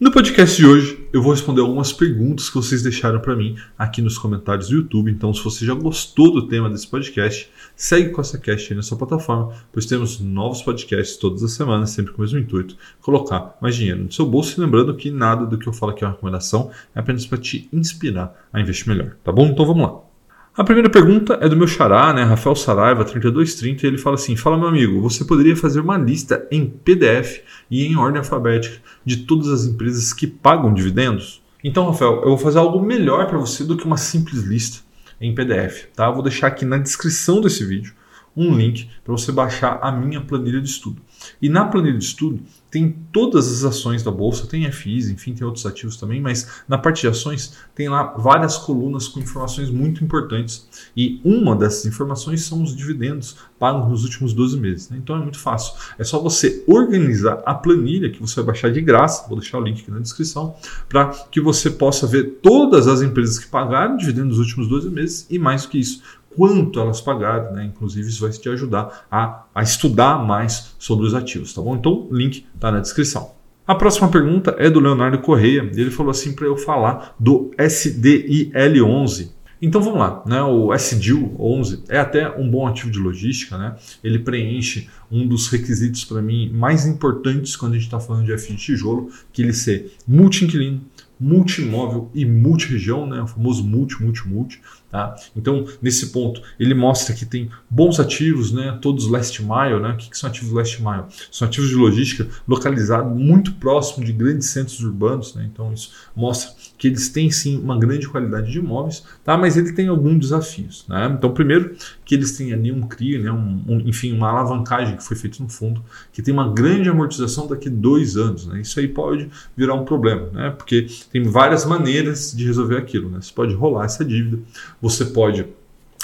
No podcast de hoje, eu vou responder algumas perguntas que vocês deixaram para mim aqui nos comentários do YouTube. Então, se você já gostou do tema desse podcast, segue o CostaCast aí na sua plataforma, pois temos novos podcasts todas as semanas, sempre com o mesmo intuito: colocar mais dinheiro no seu bolso. E lembrando que nada do que eu falo aqui é uma recomendação, é apenas para te inspirar a investir melhor. Tá bom? Então vamos lá. A primeira pergunta é do meu xará, né, Rafael Saraiva, 3230, e ele fala assim: Fala, meu amigo, você poderia fazer uma lista em PDF e em ordem alfabética de todas as empresas que pagam dividendos? Então, Rafael, eu vou fazer algo melhor para você do que uma simples lista em PDF, tá? Eu vou deixar aqui na descrição desse vídeo um link para você baixar a minha planilha de estudo. E na planilha de estudo tem todas as ações da bolsa, tem FIs, enfim, tem outros ativos também, mas na parte de ações tem lá várias colunas com informações muito importantes. E uma dessas informações são os dividendos pagos nos últimos 12 meses. Né? Então é muito fácil. É só você organizar a planilha que você vai baixar de graça, vou deixar o link aqui na descrição, para que você possa ver todas as empresas que pagaram dividendos nos últimos 12 meses e mais do que isso, quanto elas pagaram, né? Inclusive, isso vai te ajudar a, a estudar mais sobre os ativos, tá bom? Então, o link está na descrição. A próxima pergunta é do Leonardo Correia. Ele falou assim para eu falar do SDIL11. Então vamos lá, né? O SDIL 11 é até um bom ativo de logística, né? Ele preenche um dos requisitos para mim mais importantes quando a gente está falando de FI de tijolo, que ele ser multi-inquilino, multimóvel e multiregião, né? o famoso multi, multi, multi. Tá? Então, nesse ponto, ele mostra que tem bons ativos, né? todos last mile. Né? O que, que são ativos last mile? São ativos de logística localizados muito próximo de grandes centros urbanos. Né? Então, isso mostra que eles têm sim uma grande qualidade de imóveis, tá? mas ele tem alguns desafios. Né? Então, primeiro, que eles têm ali um CRI, né? Um, um, enfim, uma alavancagem que foi feita no fundo, que tem uma grande amortização daqui dois anos. Né? Isso aí pode virar um problema, né? porque tem várias maneiras de resolver aquilo. Né? Você pode rolar essa dívida, você pode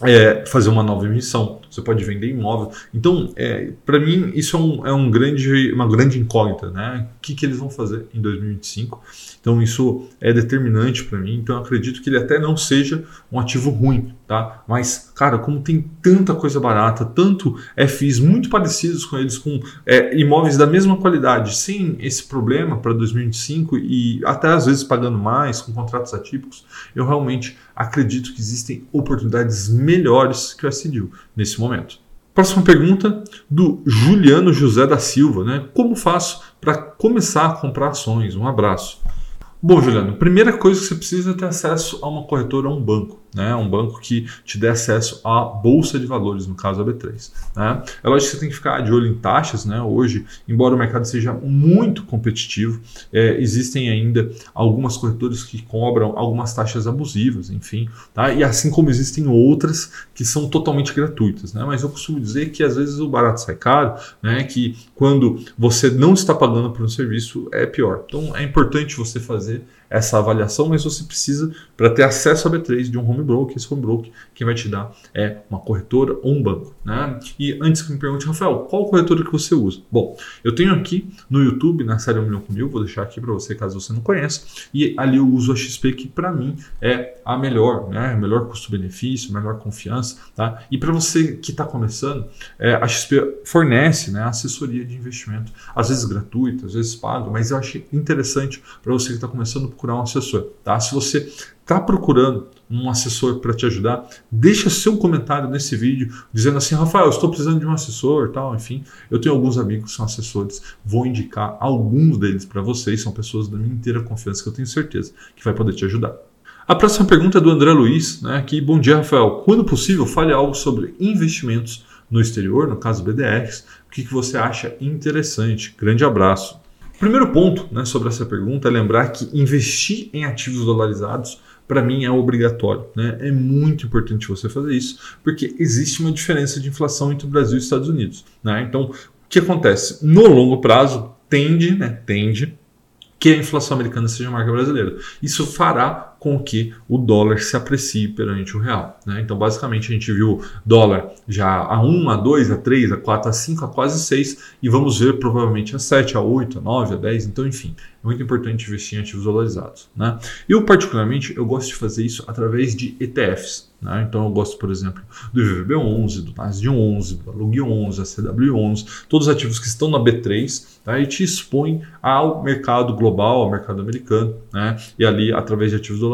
é, fazer uma nova emissão, você pode vender imóvel. Então, é, para mim, isso é, um, é um grande, uma grande incógnita. Né? O que, que eles vão fazer em 2025? Então isso é determinante para mim. Então acredito que ele até não seja um ativo ruim, tá? Mas, cara, como tem tanta coisa barata, tanto FIs muito parecidos com eles, com é, imóveis da mesma qualidade, sem esse problema para 2025 e até às vezes pagando mais, com contratos atípicos, eu realmente acredito que existem oportunidades melhores que o SDIL nesse momento. Próxima pergunta do Juliano José da Silva, né? Como faço para começar a comprar ações? Um abraço. Bom, Juliano, primeira coisa que você precisa é ter acesso a uma corretora, a um banco né? Um banco que te dê acesso à bolsa de valores, no caso a B3. Né? É lógico que você tem que ficar de olho em taxas, né? Hoje, embora o mercado seja muito competitivo, é, existem ainda algumas corretoras que cobram algumas taxas abusivas, enfim, tá? E assim como existem outras que são totalmente gratuitas, né? Mas eu costumo dizer que às vezes o barato sai caro, né? Que quando você não está pagando por um serviço é pior. Então é importante você fazer essa avaliação, mas você precisa, para ter acesso a B3 de um home broker, esse home broker, quem vai te dar é uma corretora ou um banco. Né? E antes que me pergunte, Rafael, qual corretora que você usa? Bom, eu tenho aqui no YouTube, na série 1 milhão com mil, vou deixar aqui para você caso você não conheça, e ali eu uso a XP que para mim é a melhor, né? melhor custo-benefício, melhor confiança. Tá? E para você que está começando, é, a XP fornece né, assessoria de investimento, às vezes gratuita, às vezes paga, mas eu achei interessante para você que está começando procurar um assessor. Tá? Se você está procurando um assessor para te ajudar, deixa seu comentário nesse vídeo dizendo assim, Rafael, estou precisando de um assessor, tal, enfim. Eu tenho alguns amigos que são assessores, vou indicar alguns deles para vocês, são pessoas da minha inteira confiança que eu tenho certeza que vai poder te ajudar. A próxima pergunta é do André Luiz, né? Aqui, bom dia, Rafael. Quando possível, fale algo sobre investimentos no exterior, no caso BDRs. O que, que você acha interessante? Grande abraço. Primeiro ponto né, sobre essa pergunta é lembrar que investir em ativos dolarizados para mim é obrigatório. Né? É muito importante você fazer isso, porque existe uma diferença de inflação entre o Brasil e os Estados Unidos. Né? Então, o que acontece? No longo prazo, tende, né, tende que a inflação americana seja marca brasileira. Isso fará com que o dólar se aprecie perante o real. Né? Então, basicamente, a gente viu dólar já a 1, a 2, a 3, a 4, a 5, a quase 6 e vamos ver provavelmente a 7, a 8, a 9, a 10. Então, enfim, é muito importante investir em ativos dolarizados. Né? Eu, particularmente, eu gosto de fazer isso através de ETFs. Né? Então eu gosto, por exemplo, do IVVB11, do NASD11, do ALUG11, a CW11, todos os ativos que estão na B3 tá? e te expõem ao mercado global, ao mercado americano, né? e ali através de ativos dolarizados.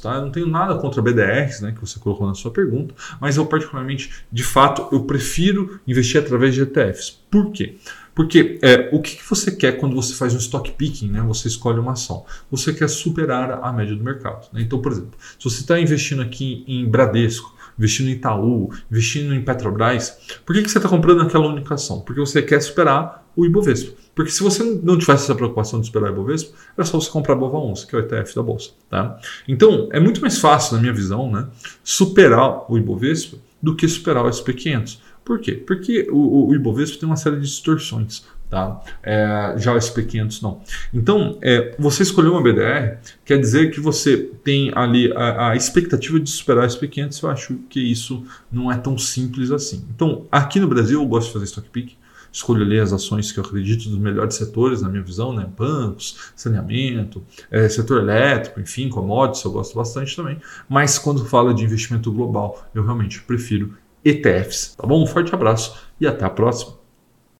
Tá? Eu não tenho nada contra BDRs, né, que você colocou na sua pergunta, mas eu particularmente, de fato, eu prefiro investir através de ETFs. Por quê? Porque é, o que, que, você quer quando você faz um stock picking, né? Você escolhe uma ação. Você quer superar a média do mercado. Né? Então, por exemplo, se você está investindo aqui em Bradesco, investindo em Itaú, investindo em Petrobras, por que, que você está comprando aquela única ação? Porque você quer superar o Ibovespa. Porque se você não tivesse essa preocupação de superar o Ibovespa, era só você comprar a Bova 11, que é o ETF da Bolsa. Tá? Então, é muito mais fácil, na minha visão, né, superar o Ibovespa do que superar o SP500. Por quê? Porque o, o Ibovespa tem uma série de distorções. Tá? É, já o SP500 não. Então, é, você escolher uma BDR quer dizer que você tem ali a, a, expectativa de superar o SP500. Eu acho que isso não é tão simples assim. Então, aqui no Brasil, eu gosto de fazer stock pick. Escolho ali as ações que eu acredito dos melhores setores, na minha visão, né? bancos, saneamento, é, setor elétrico, enfim, commodities, eu gosto bastante também. Mas quando fala de investimento global, eu realmente prefiro ETFs. Tá bom? Um forte abraço e até a próxima.